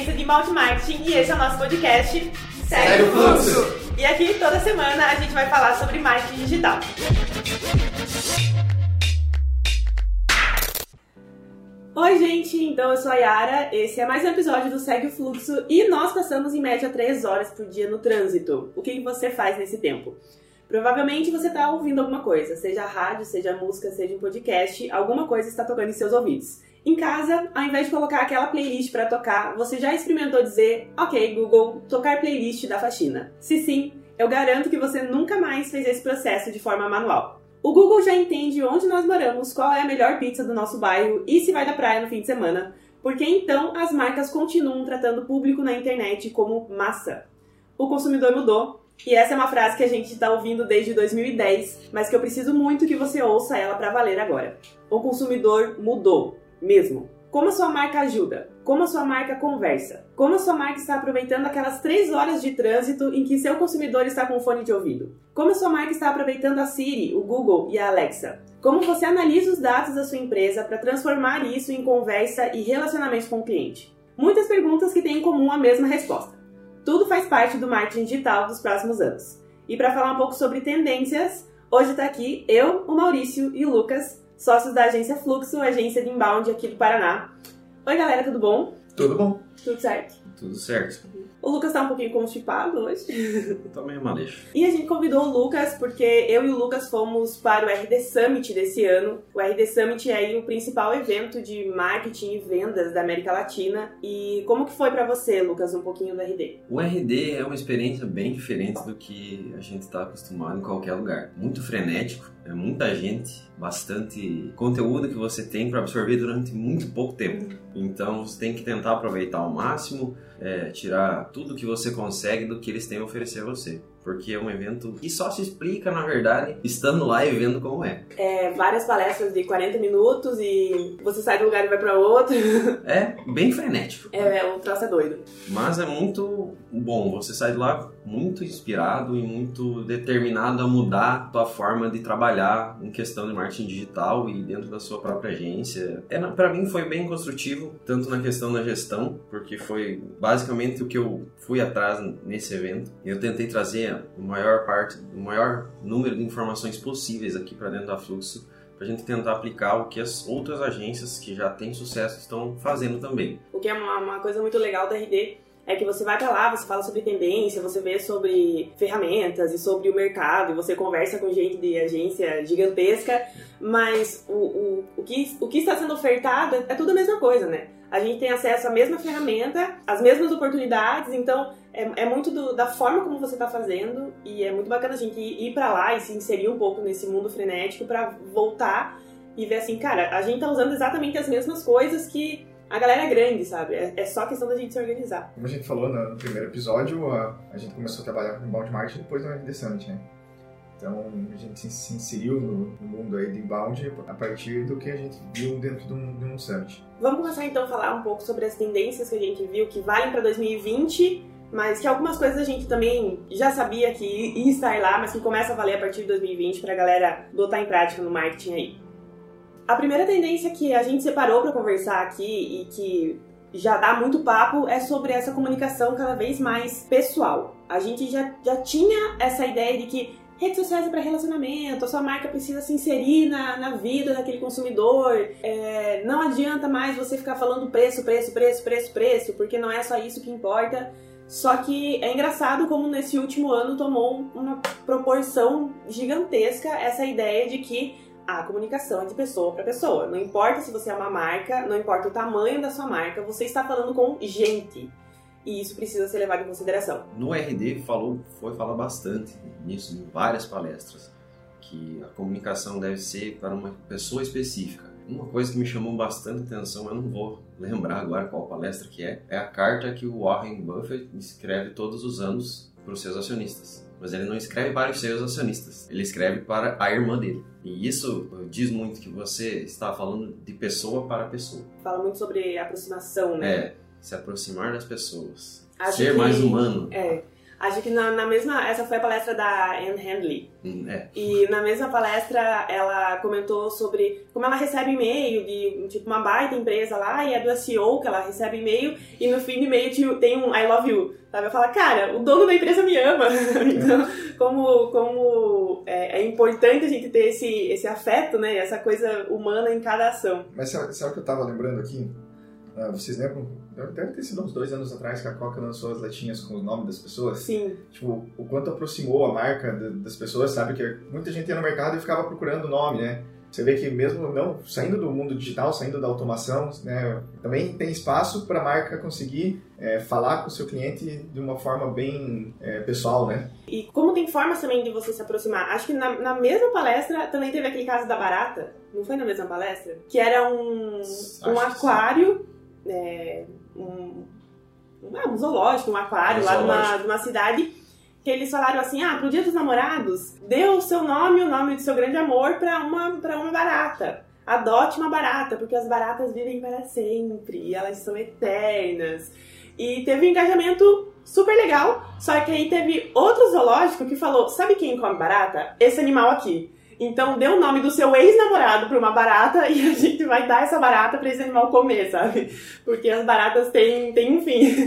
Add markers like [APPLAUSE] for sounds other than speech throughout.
agência de Inbound Marketing e esse é o nosso podcast Segue o Fluxo. E aqui toda semana a gente vai falar sobre marketing digital. Oi, gente! Então eu sou a Yara, esse é mais um episódio do Segue o Fluxo e nós passamos em média 3 horas por dia no trânsito. O que você faz nesse tempo? Provavelmente você está ouvindo alguma coisa, seja rádio, seja música, seja um podcast, alguma coisa está tocando em seus ouvidos. Em casa, ao invés de colocar aquela playlist para tocar, você já experimentou dizer: Ok, Google, tocar playlist da faxina? Se sim, eu garanto que você nunca mais fez esse processo de forma manual. O Google já entende onde nós moramos, qual é a melhor pizza do nosso bairro e se vai da praia no fim de semana, porque então as marcas continuam tratando o público na internet como massa. O consumidor mudou, e essa é uma frase que a gente está ouvindo desde 2010, mas que eu preciso muito que você ouça ela para valer agora. O consumidor mudou mesmo. Como a sua marca ajuda? Como a sua marca conversa? Como a sua marca está aproveitando aquelas três horas de trânsito em que seu consumidor está com fone de ouvido? Como a sua marca está aproveitando a Siri, o Google e a Alexa? Como você analisa os dados da sua empresa para transformar isso em conversa e relacionamento com o cliente? Muitas perguntas que têm em comum a mesma resposta. Tudo faz parte do marketing digital dos próximos anos. E para falar um pouco sobre tendências, hoje está aqui eu, o Maurício e o Lucas sócios da agência Fluxo, agência de inbound aqui do Paraná. Oi, galera, tudo bom? Tudo bom. Tudo certo? Tudo certo. O Lucas tá um pouquinho constipado hoje. Tô meio maleixo. E a gente convidou o Lucas porque eu e o Lucas fomos para o RD Summit desse ano. O RD Summit é aí o principal evento de marketing e vendas da América Latina. E como que foi para você, Lucas, um pouquinho do RD? O RD é uma experiência bem diferente do que a gente está acostumado em qualquer lugar. Muito frenético, é muita gente, bastante conteúdo que você tem para absorver durante muito pouco tempo. Então você tem que tentar aproveitar ao máximo, é, tirar tudo que você consegue do que eles têm a oferecer a você porque é um evento que só se explica, na verdade, estando lá e vendo como é. É, várias palestras de 40 minutos e você sai de um lugar e vai para outro. [LAUGHS] É bem frenético. É, o troço é doido. Mas é muito bom, você sai de lá muito inspirado e muito determinado a mudar a forma de trabalhar em questão de marketing digital e dentro da sua própria agência. É, para mim foi bem construtivo, tanto na questão da gestão, porque foi basicamente o que eu fui atrás nesse evento. Eu tentei trazer o maior parte, o maior número de informações possíveis aqui para dentro da Fluxo, para a gente tentar aplicar o que as outras agências que já têm sucesso estão fazendo também. O que é uma, uma coisa muito legal da RD é que você vai para lá, você fala sobre tendência, você vê sobre ferramentas e sobre o mercado, você conversa com gente de agência gigantesca, mas o, o, o, que, o que está sendo ofertado é tudo a mesma coisa, né? A gente tem acesso à mesma ferramenta, às mesmas oportunidades, então é, é muito do, da forma como você está fazendo e é muito bacana a gente ir, ir para lá e se inserir um pouco nesse mundo frenético para voltar e ver assim, cara, a gente tá usando exatamente as mesmas coisas que a galera é grande, sabe? É, é só questão da gente se organizar. Como a gente falou no, primeiro episódio, a, a, gente começou a trabalhar com inbound marketing depois do RD Summit, né? Então a gente se inseriu no, no, mundo aí de inbound a partir do que a gente viu dentro de um, de um summit. Vamos começar então a falar um pouco sobre as tendências que a gente viu que valem para 2020 mas que algumas coisas a gente também já sabia que ia estar lá, mas que começa a valer a partir de 2020 para a galera botar em prática no marketing aí. A primeira tendência que a gente separou para conversar aqui e que já dá muito papo é sobre essa comunicação cada vez mais pessoal. A gente já, já tinha essa ideia de que redes sociais é para relacionamento, a sua marca precisa se inserir na, na vida daquele consumidor. É, não adianta mais você ficar falando preço, preço, preço, preço, preço, porque não é só isso que importa. Só que é engraçado como nesse último ano tomou uma proporção gigantesca essa ideia de que a comunicação é de pessoa para pessoa. Não importa se você é uma marca, não importa o tamanho da sua marca, você está falando com gente. E isso precisa ser levado em consideração. No RD falou, foi falar bastante nisso em várias palestras, que a comunicação deve ser para uma pessoa específica uma coisa que me chamou bastante atenção, eu não vou lembrar agora qual palestra que é, é a carta que o Warren Buffett escreve todos os anos para os seus acionistas. Mas ele não escreve para os seus acionistas, ele escreve para a irmã dele. E isso diz muito que você está falando de pessoa para pessoa. Fala muito sobre aproximação, né? É, se aproximar das pessoas. Acho ser mais humano. É. Acho que na, na, mesma. Essa foi a palestra da Anne Handley. Hum, é. E na mesma palestra ela comentou sobre como ela recebe e-mail de tipo uma baita empresa lá e é do SEO que ela recebe e-mail e no fim do e-mail tem um I love you. Sabe? Eu falo, cara, o dono da empresa me ama. [LAUGHS] então, como, como é, é, importante a gente ter esse, esse afeto, né? Essa coisa humana em cada ação. Mas sabe, sabe o que eu tava lembrando aqui? Uh, vocês lembram Deve ter sido uns dois anos atrás que a Coca lançou as latinhas com o nome das pessoas. Sim. Tipo, o quanto aproximou a marca das pessoas, sabe? Que muita gente ia no mercado e ficava procurando o nome, né? Você vê que mesmo não saindo do mundo digital, saindo da automação, né, também tem espaço para a marca conseguir é, falar com o seu cliente de uma forma bem é, pessoal, né? E como tem formas também de você se aproximar, acho que na, na, mesma palestra também teve aquele caso da barata, não foi na mesma palestra? Que era um, um aquário é, um, um, zoológico, um aquário um lá numa, numa cidade que eles falaram assim, ah, pro dia dos namorados, dê o seu nome, o nome do seu grande amor para uma, pra uma barata. Adote uma barata, porque as baratas vivem para sempre, elas são eternas. E teve um engajamento super legal, só que aí teve outro zoológico que falou, sabe quem come barata? Esse animal aqui. Então dê o nome do seu ex-namorado pra uma barata e a gente vai dar essa barata pra esse animal comer, sabe? Porque as baratas têm, têm um fim.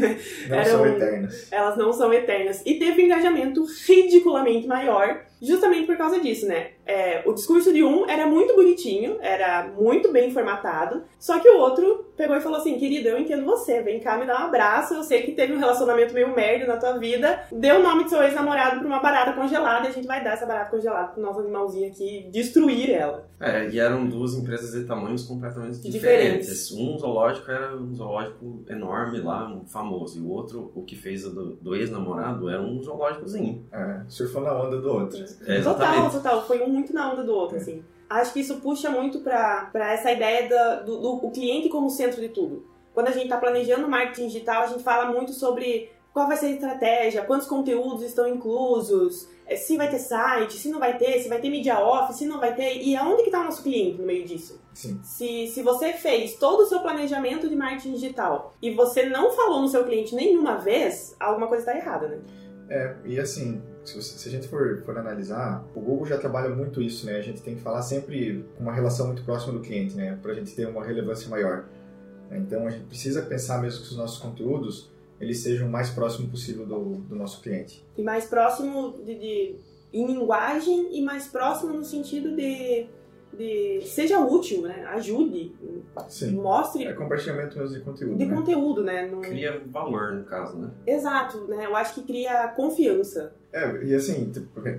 Não Eram, são eternas. Elas não são eternas. E teve um engajamento ridiculamente maior justamente por causa disso, né? É, o discurso de um era muito bonitinho, era muito bem formatado, só que o outro pegou e falou assim: querido, eu entendo você, vem cá me dar um abraço, eu sei que teve um relacionamento meio merda na tua vida, dê o nome do seu ex-namorado pra uma barata congelada e a gente vai dar essa barata congelada pro nosso animalzinho aqui, destruir ela. É, e eram duas empresas de tamanhos completamente diferentes. diferentes. Um zoológico era um zoológico enorme lá, um famoso, e o outro, o que fez do, do ex-namorado, era um zoológicozinho. É, surfou na onda do outro. É, total, total. Foi um muito na onda do outro, é. assim. Acho que isso puxa muito pra essa ideia do, do, do cliente como centro de tudo. Quando a gente está planejando marketing digital, a gente fala muito sobre qual vai ser a estratégia, quantos conteúdos estão inclusos, é, se vai ter site, se não vai ter, se vai ter media off, se não vai ter, e aonde que está o nosso cliente no meio disso? Sim. Se, se você fez todo o seu planejamento de marketing digital e você não falou no seu cliente nenhuma vez, alguma coisa está errada, né? É, e assim, se, você, se, a gente for, for analisar, o Google já trabalha muito isso, né? A gente tem que falar sempre com uma relação muito próxima do cliente, né? Para a gente ter uma relevância maior. Então a gente precisa pensar mesmo que os nossos conteúdos eles sejam o mais próximo possível do, do nosso cliente. E mais próximo de, de, em linguagem e mais próximo no sentido de de seja útil, né? Ajude, Sim. mostre. É compartilhamento mesmo de conteúdo. De né? conteúdo, né? No... Cria valor, no caso, né? Exato, né? Eu acho que cria confiança. É, e assim,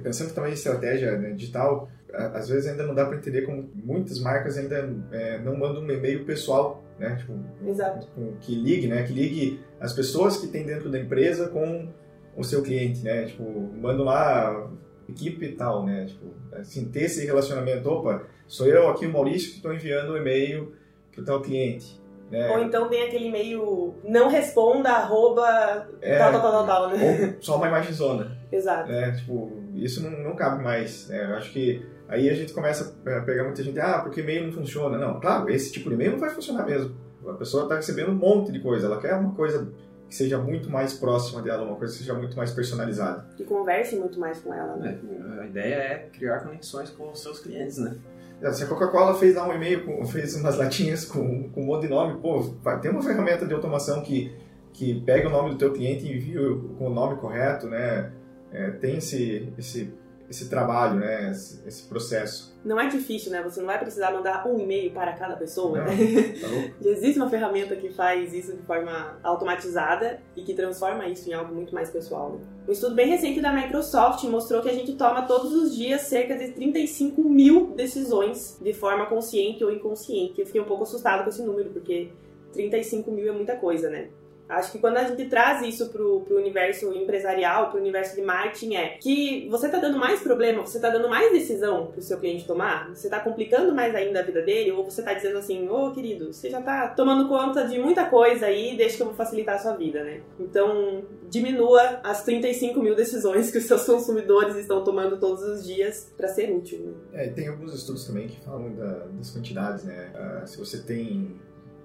pensando também em estratégia né, digital, às vezes ainda não dá para entender como muitas marcas ainda é, não mandam um e-mail pessoal, né? Tipo, Exato. Com, que ligue, né? Que ligue as pessoas que tem dentro da empresa com o seu cliente, né? Tipo, mandam lá equipe e tal, né? Tipo, assim, ter esse relacionamento, opa, sou eu aqui, o Maurício, que estou enviando um e-mail para o tal cliente. Né? Ou então tem aquele e-mail não responda, arroba, é, tal, tal, tal, tal, né? Ou só uma imagem zona. Exato. Né? Tipo, isso não, não cabe mais. Né? Eu acho que aí a gente começa a pegar muita gente, ah, porque e-mail não funciona. Não, claro, esse tipo de e-mail não vai funcionar mesmo. A pessoa está recebendo um monte de coisa, ela quer uma coisa que seja muito mais próxima dela, uma coisa que seja muito mais personalizada. Que converse muito mais com ela, né? É, a ideia é criar conexões com os seus clientes, né? É, se a Coca-Cola fez lá um e-mail, fez umas latinhas com, com um monte de nome, pô, vai ter uma ferramenta de automação que, que pega o nome do teu cliente e envia com o nome correto, né? É, tem esse, esse esse trabalho, né? Esse, esse, processo. Não é difícil, né? Você não vai precisar mandar um e-mail para cada pessoa. Não, né? tá [LAUGHS] Existe uma ferramenta que faz isso de forma automatizada e que transforma isso em algo muito mais pessoal. Né? Um estudo bem recente da Microsoft mostrou que a gente toma todos os dias cerca de 35 mil decisões de forma consciente ou inconsciente. Eu fiquei um pouco assustado com esse número, porque 35 mil é muita coisa, né? Acho que quando a gente traz isso pro, pro universo empresarial, pro universo de marketing, é que você tá dando mais problema, você tá dando mais decisão pro seu cliente tomar, você tá complicando mais ainda a vida dele, ou você tá dizendo assim, ô oh, querido, você já tá tomando conta de muita coisa aí, deixa que eu vou facilitar a sua vida, né? Então, diminua as 35 mil decisões que os seus consumidores estão tomando todos os dias para ser útil. Né? É, tem alguns estudos também que falam da, das quantidades, né? Uh, se você tem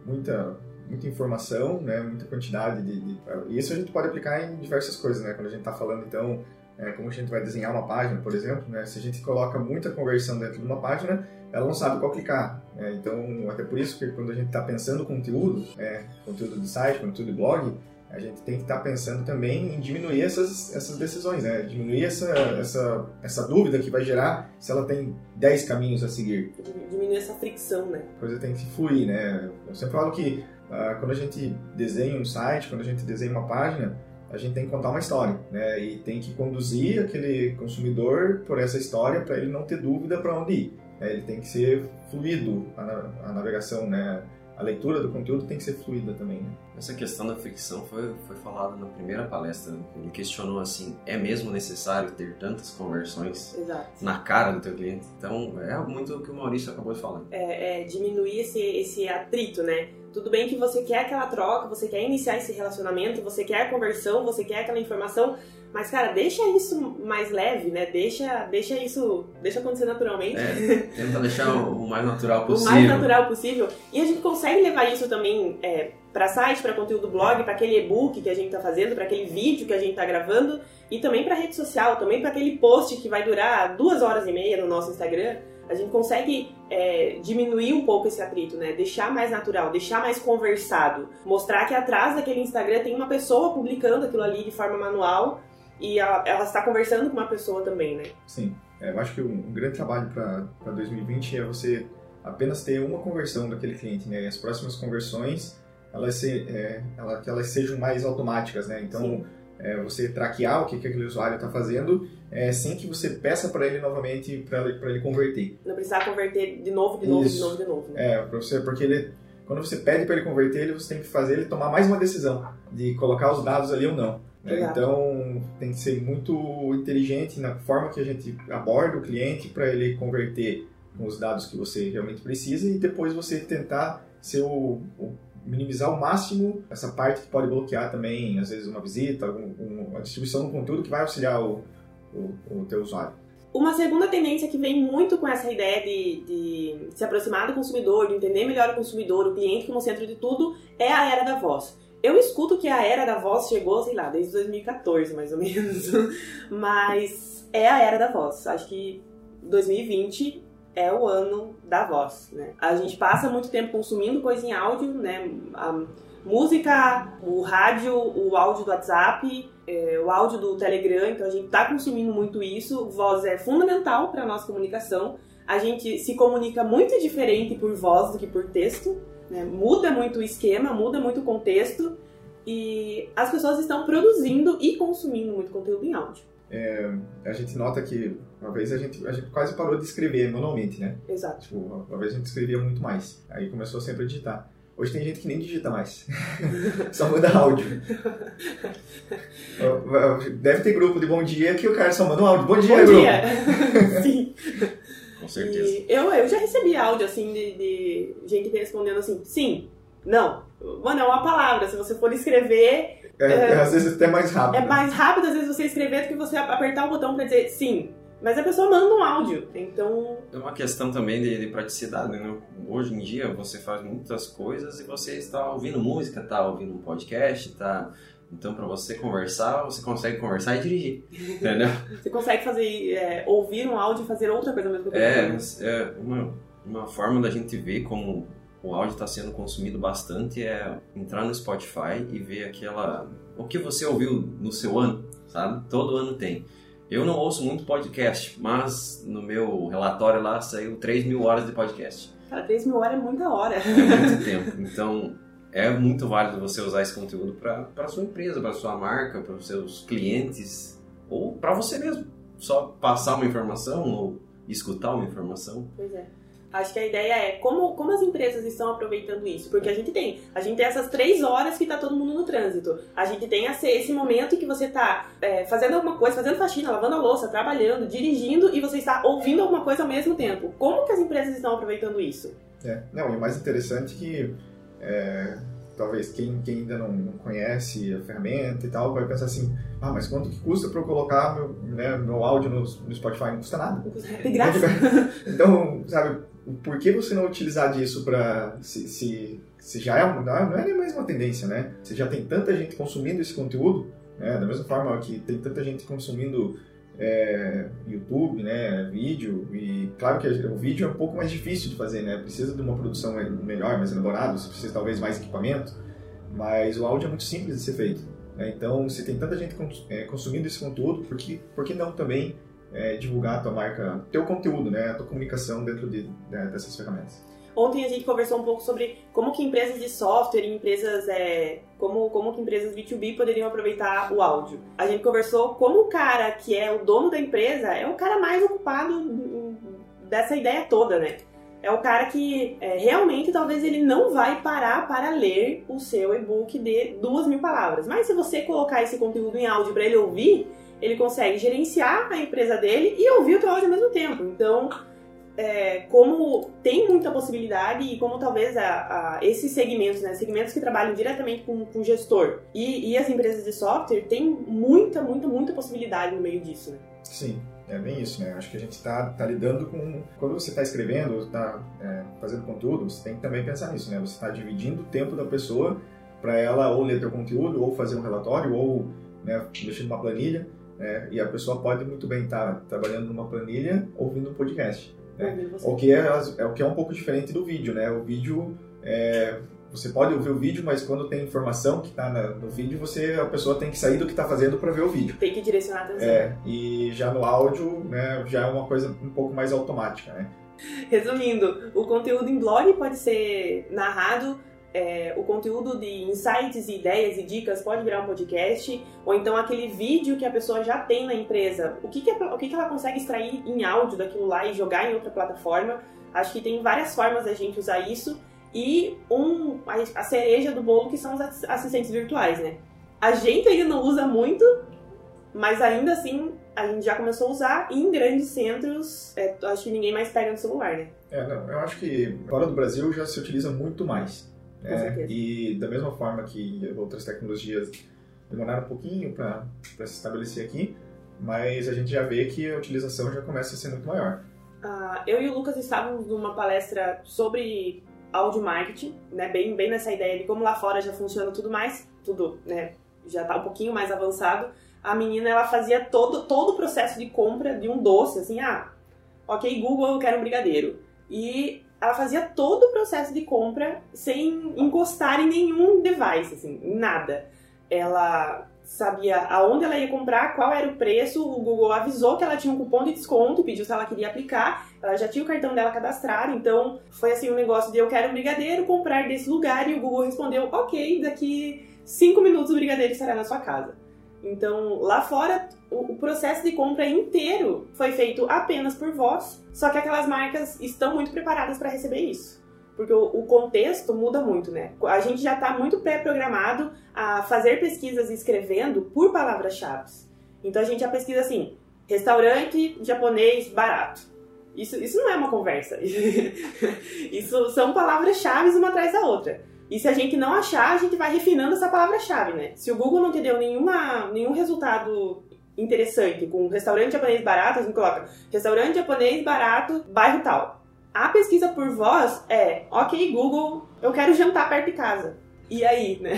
muita muita informação, né, muita quantidade de, de... Isso a gente pode aplicar em diversas coisas, né? Quando a gente está falando, então, é, como a gente vai desenhar uma página, por exemplo, né? Se a gente coloca muita conversão dentro de uma página, ela não sabe qual clicar. Né? Então, até por isso que quando a gente está pensando conteúdo, é, conteúdo de site, conteúdo de blog, a gente tem que estar tá pensando também em diminuir essas, essas decisões, né? Diminuir essa, essa, essa dúvida que vai gerar se ela tem 10 caminhos a seguir. Diminuir essa fricção, né? A coisa tem que fluir, né? Eu sempre falo que quando a gente desenha um site, quando a gente desenha uma página, a gente tem que contar uma história, né? E tem que conduzir aquele consumidor por essa história para ele não ter dúvida para onde ir. Né? Ele tem que ser fluido a, a navegação, né? a leitura do conteúdo tem que ser fluida também. Né? Essa questão da fricção foi, foi falada na primeira palestra. Ele questionou assim: é mesmo necessário ter tantas conversões Exato. na cara do teu cliente? Então é muito o que o Maurício acabou de falar. É, é diminuir esse, esse atrito, né? Tudo bem que você quer aquela troca, você quer iniciar esse relacionamento, você quer a conversão, você quer aquela informação, mas, cara, deixa isso mais leve, né? Deixa, deixa isso. Deixa acontecer naturalmente. É, tenta deixar o mais natural possível. [LAUGHS] o mais natural possível. E a gente consegue levar isso também é, para site, para conteúdo blog, para aquele e-book que a gente está fazendo, para aquele vídeo que a gente está gravando e também para rede social, também para aquele post que vai durar duas horas e meia no nosso Instagram. A gente consegue é, diminuir um pouco esse atrito, né? Deixar mais natural, deixar mais conversado. Mostrar que atrás daquele Instagram tem uma pessoa publicando aquilo ali de forma manual e ela, ela está conversando com uma pessoa também, né? Sim. É, eu acho que um, um grande trabalho para 2020 é você apenas ter uma conversão daquele cliente, né? E as próximas conversões, elas, se, é, ela, que elas sejam mais automáticas, né? Então, é, você traquear o que, que aquele usuário está fazendo é, sem que você peça para ele novamente para ele, ele converter. Não precisar converter de novo, de novo, Isso. de novo, de novo. Né? É, você, porque ele, quando você pede para ele converter, ele, você tem que fazer ele tomar mais uma decisão de colocar os dados ali ou não. Né? Então, tem que ser muito inteligente na forma que a gente aborda o cliente para ele converter os dados que você realmente precisa e depois você tentar ser o, o minimizar ao máximo essa parte que pode bloquear também, às vezes, uma visita, algum, uma distribuição do conteúdo que vai auxiliar o, o, o teu usuário. Uma segunda tendência que vem muito com essa ideia de, de, se aproximar do consumidor, de entender melhor o consumidor, o cliente como centro de tudo, é a era da voz. Eu escuto que a era da voz chegou, sei lá, desde 2014, mais ou menos. [LAUGHS] Mas é a era da voz. Acho que 2020 é o ano da voz, né? A gente passa muito tempo consumindo coisa em áudio, né? A música, o rádio, o áudio do WhatsApp, é, o áudio do Telegram, então a gente está consumindo muito isso. Voz é fundamental para nossa comunicação. A gente se comunica muito diferente por voz do que por texto. Né? Muda muito o esquema, muda muito o contexto e as pessoas estão produzindo e consumindo muito conteúdo em áudio. É, a gente nota que uma vez a gente, a gente quase parou de escrever manualmente, né? Exato. Tipo, uma vez a gente escrevia muito mais. Aí começou sempre a digitar. Hoje tem gente que nem digita mais. [LAUGHS] só manda áudio. [LAUGHS] Deve ter grupo de bom dia que o cara só manda um áudio. Bom dia, bom grupo. Dia. [LAUGHS] Sim certeza. E eu, eu já recebi áudio, assim, de, de gente respondendo assim, sim, não. Mano, é uma palavra. Se você for escrever. É, é, às vezes até mais rápido. É mais rápido, às vezes, você escrever do que você apertar o botão pra dizer sim. Mas a pessoa manda um áudio, então... É uma questão também de, de praticidade, né? Hoje em dia você faz muitas coisas e você está ouvindo música, está ouvindo um podcast, está então, para você conversar, você consegue conversar e dirigir, [LAUGHS] entendeu? você consegue fazer, é, ouvir um áudio e fazer outra coisa ao mesmo tempo. É, é uma, uma forma da gente ver como o áudio está sendo consumido bastante é entrar no Spotify e ver aquela... O que você ouviu no seu ano, sabe? Todo ano tem. Eu não ouço muito podcast, mas no meu relatório lá saiu 3 mil horas de podcast. Cara, 3 mil horas é muita hora. É muito tempo. Então, é muito válido você usar esse conteúdo para a sua empresa, para sua marca, para os seus clientes ou para você mesmo. Só passar uma informação ou escutar uma informação. Pois é. Acho que a ideia é como, como as empresas estão aproveitando isso. Porque a gente tem. A gente tem essas três horas que está todo mundo no trânsito. A gente tem esse, esse momento que você está é, fazendo alguma coisa, fazendo faxina, lavando a louça, trabalhando, dirigindo e você está ouvindo alguma coisa ao mesmo tempo. Como que as empresas estão aproveitando isso? É, não, e o mais interessante é que é, talvez quem, quem ainda não, não, conhece a ferramenta e tal vai pensar assim, ah, mas quanto que custa para eu colocar meu, né, meu áudio no, no, Spotify? Não custa nada. De graça. [LAUGHS] Então, sabe, por que você não utilizar disso para se, se, Você já é, não é nem mais uma tendência, né? Você já tem tanta gente consumindo esse conteúdo, né? Da mesma forma que tem tanta gente consumindo é, YouTube, né, vídeo, e claro que o vídeo é um pouco mais difícil de fazer, né, precisa de uma produção melhor, mais elaborada, você precisa talvez mais equipamento, mas o áudio é muito simples de ser feito. Né? Então, se tem tanta gente é, consumindo esse conteúdo, por que, por que não também é, divulgar a tua marca, teu conteúdo, né, a tua comunicação dentro de, né, dessas ferramentas? Ontem a gente conversou um pouco sobre como que empresas de software e empresas é, como, como que empresas B2B poderiam aproveitar o áudio. A gente conversou como o cara que é o dono da empresa é o cara mais ocupado dessa ideia toda, né? É o cara que é, realmente talvez ele não vai parar para ler o seu e-book de duas mil palavras. Mas se você colocar esse conteúdo em áudio para ele ouvir, ele consegue gerenciar a empresa dele e ouvir o teu áudio ao mesmo tempo. Então, é, como tem muita possibilidade e como talvez a, a, esses segmentos, né, segmentos que trabalham diretamente com, com gestor e, e, as empresas de software, tem muita, muita, muita possibilidade no meio disso, né? Sim, é bem isso, né? Acho que a gente está tá lidando com... Quando você está escrevendo, está é, fazendo conteúdo, você tem que também pensar nisso, né? Você está dividindo o tempo da pessoa para ela ou ler teu conteúdo, ou fazer um relatório, ou né, mexer numa planilha, né? E a pessoa pode muito bem estar tá trabalhando numa planilha ouvindo um podcast. Né? O, que é, é, o que é um pouco diferente do vídeo, né? O vídeo, é, você pode ouvir o vídeo, mas quando tem informação que está no vídeo, você, a pessoa tem que sair do que está fazendo para ver o vídeo. Tem que direcionar a atenção. É, e já no áudio, né, já é uma coisa um pouco mais automática, né? Resumindo, o conteúdo em blog pode ser narrado é, o conteúdo de insights, ideias e dicas pode virar um podcast, ou então aquele vídeo que a pessoa já tem na empresa, o que, que, o que, que ela consegue extrair em áudio daquilo lá e jogar em outra plataforma. Acho que tem várias formas da gente usar isso. E um, a cereja do bolo que são os assistentes virtuais, né? A gente ainda não usa muito, mas ainda assim a gente já começou a usar e em grandes centros, é, acho que ninguém mais pega no celular, né? É, não, eu acho que fora do Brasil já se utiliza muito mais. É, e da mesma forma que outras tecnologias demoraram um pouquinho para se estabelecer aqui, mas a gente já vê que a utilização já começa a ser muito maior. Uh, eu e o Lucas estávamos numa palestra sobre audio marketing, né, bem, bem nessa ideia de como lá fora já funciona tudo mais, tudo né, já está um pouquinho mais avançado. A menina ela fazia todo, todo o processo de compra de um doce, assim, ah, ok, Google, eu quero um brigadeiro. E ela fazia todo o processo de compra sem encostar em nenhum device, assim, nada. Ela sabia aonde ela ia comprar, qual era o preço, o Google avisou que ela tinha um cupom de desconto, pediu se ela queria aplicar, ela já tinha o cartão dela cadastrado, então foi assim um negócio de eu quero um brigadeiro, comprar desse lugar, e o Google respondeu, ok, daqui cinco minutos o brigadeiro estará na sua casa. Então, lá fora, o, processo de compra inteiro foi feito apenas por voz, só que aquelas marcas estão muito preparadas para receber isso. Porque o, o, contexto muda muito, né? A gente já está muito pré-programado a fazer pesquisas escrevendo por palavras-chave. Então a gente já pesquisa assim: restaurante japonês barato. Isso, isso não é uma conversa. [LAUGHS] isso são palavras-chave uma atrás da outra. E se a gente não achar, a gente vai refinando essa palavra-chave, né? Se o Google não te deu nenhuma, nenhum resultado interessante com restaurante japonês barato, a gente coloca restaurante japonês barato, bairro tal. A pesquisa por voz é, ok, Google, eu quero jantar perto de casa. E aí, né?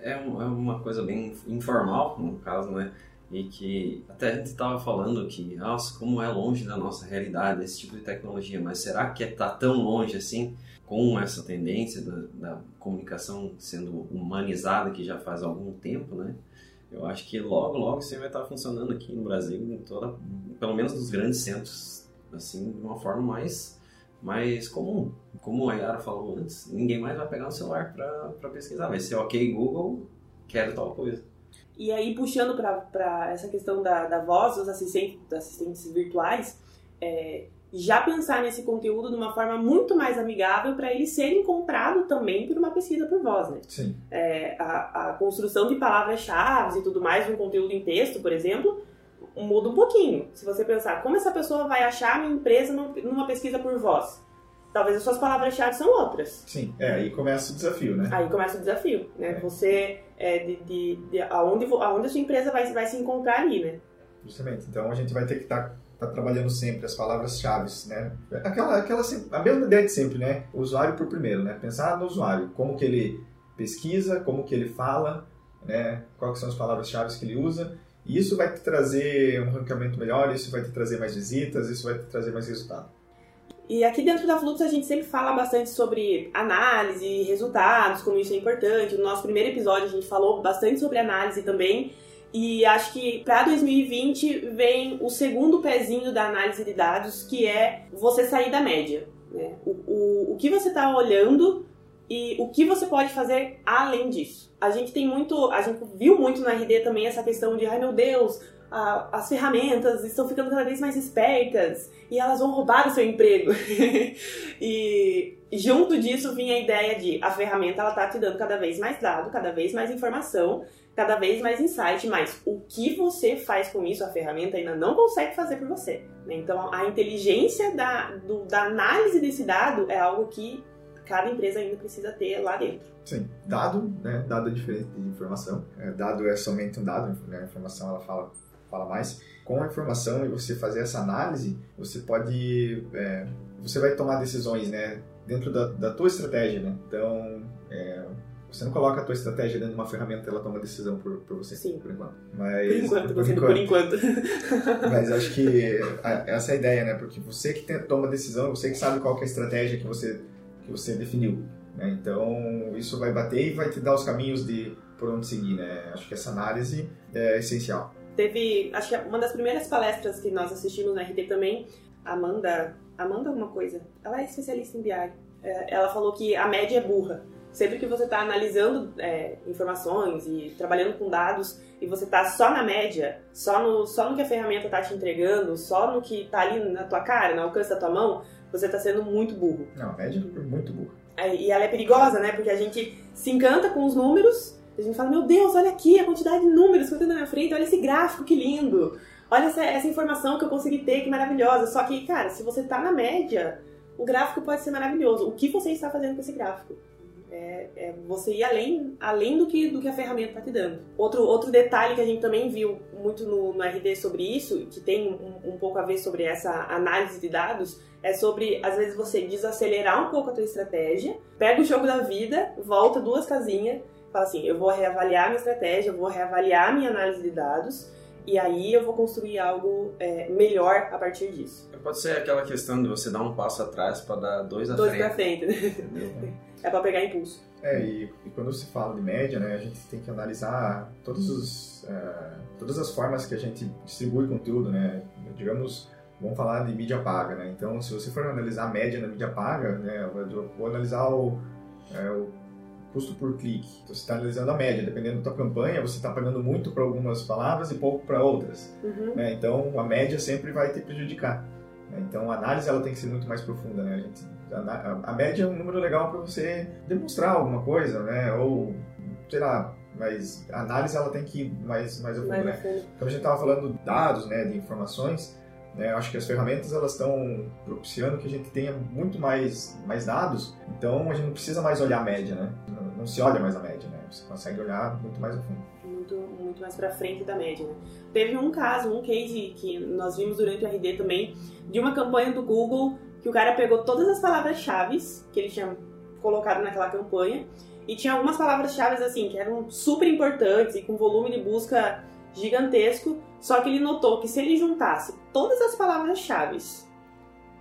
É, é uma coisa bem informal, no caso, né? E que até a gente estava falando que, nossa, como é longe da nossa realidade esse tipo de tecnologia, mas será que está tão longe assim? com essa tendência da, da, comunicação sendo humanizada que já faz algum tempo, né? Eu acho que logo, logo isso vai estar funcionando aqui no Brasil, em toda, pelo menos nos grandes centros, assim, de uma forma mais, mais comum. Como a Yara falou antes, ninguém mais vai pegar o celular para pesquisar. Vai ser ok Google, quero tal coisa. E aí, puxando para essa questão da, da voz, dos assistentes, dos assistentes virtuais, é, já pensar nesse conteúdo de uma forma muito mais amigável para ele ser encontrado também por uma pesquisa por voz, né? Sim. É, a, a, construção de palavras-chave e tudo mais, um conteúdo em texto, por exemplo, muda um pouquinho. Se você pensar, como essa pessoa vai achar a minha empresa numa pesquisa por voz? Talvez as suas palavras-chave são outras. Sim, é, aí começa o desafio, né? Aí começa o desafio, né? É. Você, é, de, de, de, aonde, aonde a sua empresa vai, vai se encontrar ali, né? Justamente. Então a gente vai ter que estar tá está trabalhando sempre as palavras-chave, né? Aquela, aquela, a mesma ideia de sempre, né? O usuário por primeiro, né? Pensar no usuário, como que ele pesquisa, como que ele fala, né? Quais são as palavras-chave que ele usa. E isso vai te trazer um ranqueamento melhor, isso vai te trazer mais visitas, isso vai te trazer mais resultado. E aqui dentro da Flux a gente sempre fala bastante sobre análise, resultados, como isso é importante. No nosso primeiro episódio a gente falou bastante sobre análise também. E acho que para 2020 vem o segundo pezinho da análise de dados, que é você sair da média. Né? O, o, o que você está olhando e o que você pode fazer além disso. A gente tem muito, a gente viu muito na RD também essa questão de, ai meu Deus, a, as ferramentas estão ficando cada vez mais espertas e elas vão roubar o seu emprego. [LAUGHS] e junto disso vinha a ideia de a ferramenta ela tá te dando cada vez mais dado, cada vez mais informação, cada vez mais insight, mas o que você faz com isso, a ferramenta ainda não consegue fazer por você. Então a inteligência da, do, da análise desse dado é algo que cada empresa ainda precisa ter lá dentro. Sim, dado, né? Dado é diferente de informação. É, dado é somente um dado, né? a informação ela fala, fala mais. Com a informação e você fazer essa análise, você pode, é, você vai tomar decisões, né? Dentro da, da tua estratégia, né? Então, é, você não coloca a tua estratégia dentro de uma ferramenta ela toma decisão por, por você, Sim. por enquanto. Mas, por enquanto, por enquanto. Por [LAUGHS] enquanto. Mas acho que essa é a ideia, né? Porque você que tem, toma decisão, você que sabe qual é a estratégia que você, que você definiu. Né? Então, isso vai bater e vai te dar os caminhos de por onde seguir, né? Acho que essa análise é essencial. Teve, acho que uma das primeiras palestras que nós assistimos na RT também, Amanda, Amanda alguma coisa, ela é especialista em BI. É, ela falou que a média é burra. Sempre que você está analisando é, informações e trabalhando com dados e você está só na média, só no, só no que a ferramenta está te entregando, só no que está ali na tua cara, no alcance da tua mão, você está sendo muito burro. Não, a média é muito burro. É, e ela é perigosa, né? Porque a gente se encanta com os números, a gente fala, meu Deus, olha aqui a quantidade de números que eu tenho na minha frente, olha esse gráfico, que lindo! Olha essa, essa informação que eu consegui ter, que maravilhosa. Só que, cara, se você está na média, o gráfico pode ser maravilhoso. O que você está fazendo com esse gráfico? É, é, você ir além, além do, que, do que a ferramenta está te dando. Outro, outro detalhe que a gente também viu muito no, no RD sobre isso, que tem um, um, pouco a ver sobre essa análise de dados, é sobre, às vezes, você desacelerar um pouco a tua estratégia, pega o jogo da vida, volta duas casinhas, fala assim, eu vou reavaliar minha estratégia, eu vou reavaliar minha análise de dados, e aí eu vou construir algo é, melhor a partir disso. Pode ser aquela questão de você dar um passo atrás para dar dois à dois frente. Dois frente, né? É para pegar impulso. É, e, e, quando se fala de média, né, a gente tem que analisar todos os, uh, todas as formas que a gente distribui conteúdo, né? Digamos, vamos falar de mídia paga, né? Então, se você for analisar a média na mídia paga, né, eu vou analisar o, é, o custo por clique. Então, você está analisando a média. Dependendo da tua campanha, você está pagando muito para algumas palavras e pouco para outras. Uhum. Né? Então, a média sempre vai te prejudicar. Né? Então, a análise ela tem que ser muito mais profunda. Né? A, gente, a, a média é um número legal para você demonstrar alguma coisa, né? ou, sei lá, mas a análise ela tem que ir mais, mais a fundo. Né? Como a gente estava falando dados, né, de informações, né? Acho que as ferramentas elas estão propiciando que a gente tenha muito mais, mais dados, então a gente não precisa mais olhar a média, né? Não, não se olha mais a média, né? Você consegue olhar muito mais a fundo. Muito, muito mais para frente da média. Né? Teve um caso, um case que nós vimos durante o RD também, de uma campanha do Google que o cara pegou todas as palavras-chave que ele tinha colocado naquela campanha e tinha algumas palavras-chave assim que eram super importantes e com volume de busca gigantesco, só que ele notou que se ele juntasse todas as palavras-chave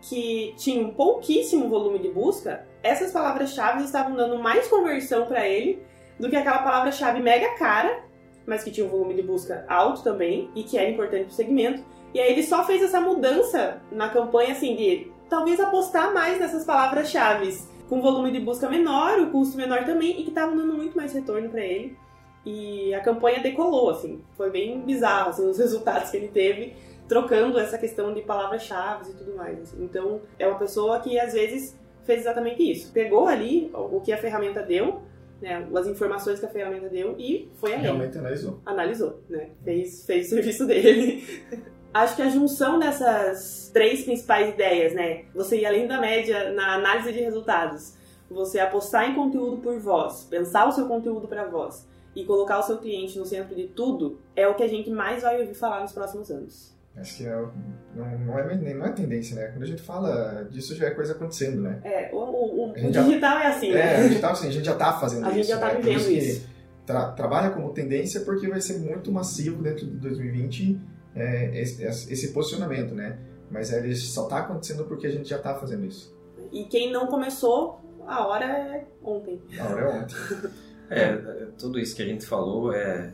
que tinham pouquíssimo volume de busca, essas palavras-chave estavam dando mais conversão para ele do que aquela palavra-chave mega cara, mas que tinha um volume de busca alto também e que era importante para o segmento. E aí ele só fez essa mudança na campanha assim de talvez apostar mais nessas palavras-chave com volume de busca menor, o custo menor também e que estavam dando muito mais retorno para ele. E a campanha decolou, assim. Foi bem bizarro, assim, os [LAUGHS] resultados que ele teve trocando essa questão de palavras-chave e tudo mais. Assim. Então, é uma pessoa que, às vezes, fez exatamente isso. Pegou ali o que a ferramenta deu, né, as informações que a ferramenta deu e foi além. Realmente analisou. Analisou, né? Fez, fez o [LAUGHS] serviço dele. Acho que a junção dessas três principais ideias, né? Você ir além da média na análise de resultados, você apostar em conteúdo por voz, pensar o seu conteúdo para voz e colocar o seu cliente no centro de tudo é o que a gente mais vai ouvir falar nos próximos anos. Acho que é, não, não, é, não é tendência, né? Quando a gente fala disso, já é coisa acontecendo, né? É, o, o, o digital já, é assim, né? É, o digital assim, a gente já tá fazendo a isso. A gente já tá né? vivendo isso. Tra trabalha como tendência porque vai ser muito massivo dentro de 2020 é, esse, esse, posicionamento, né? Mas ele só tá acontecendo porque a gente já tá fazendo isso. E quem não começou, a hora é ontem. A hora é ontem. [LAUGHS] é, tudo isso que a gente falou é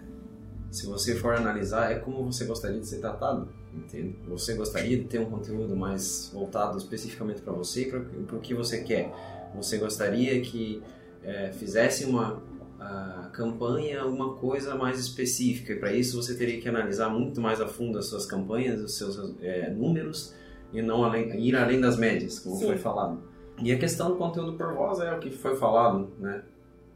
se você for analisar, é como você gostaria de ser tratado, entende? Você gostaria de ter um conteúdo mais voltado especificamente para você e para o que você quer. Você gostaria que é, fizesse uma campanha alguma coisa mais específica e para isso você teria que analisar muito mais a fundo as suas campanhas, os seus é, números e não além, ir além das médias, como Sim. foi falado. E a questão do conteúdo por voz é o que foi falado, né?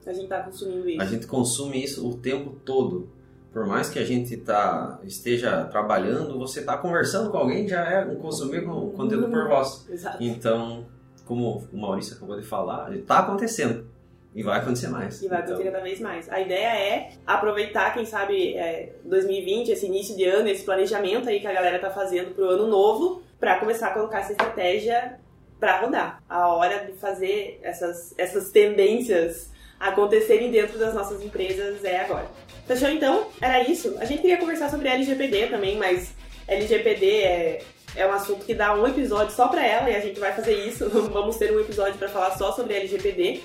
A gente está consumindo isso. A gente consome isso o tempo todo por mais que a gente tá, esteja trabalhando, você está conversando com alguém já é um consumir conteúdo por voz. Exato. Então, como o Maurício acabou de falar, está acontecendo. E vai acontecer mais. E vai acontecer então... cada vez mais. A ideia é aproveitar, quem sabe, é, 2020, esse início de ano, esse planejamento aí que a galera tá fazendo pro ano novo, para começar a colocar essa estratégia para rodar. A hora de fazer essas, essas tendências acontecerem dentro das nossas empresas é agora. Fechou então? Era isso. A gente queria conversar sobre LGPD também, mas LGPD é, é um assunto que dá um episódio só para ela e a gente vai fazer isso. [LAUGHS] Vamos ter um episódio para falar só sobre LGPD,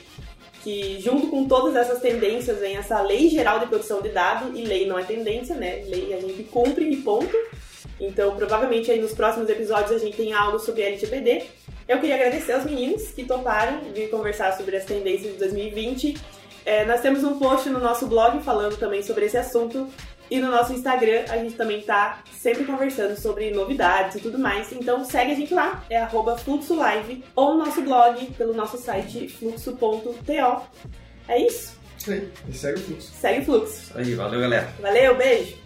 que junto com todas essas tendências vem essa Lei Geral de Proteção de Dados e lei não é tendência, né? Lei a gente cumpre e ponto. Então, provavelmente aí nos próximos episódios a gente tem algo sobre LGPD. Eu queria agradecer aos meninos que toparam vir conversar sobre as tendências de 2020 é, nós temos um post no nosso blog falando também sobre esse assunto. E no nosso Instagram a gente também tá sempre conversando sobre novidades e tudo mais. Então segue a gente lá, é fluxolive, ou no nosso blog pelo nosso site fluxo.to. É isso? Sim, e segue o fluxo. Segue o fluxo. Aí, valeu galera. Valeu, beijo!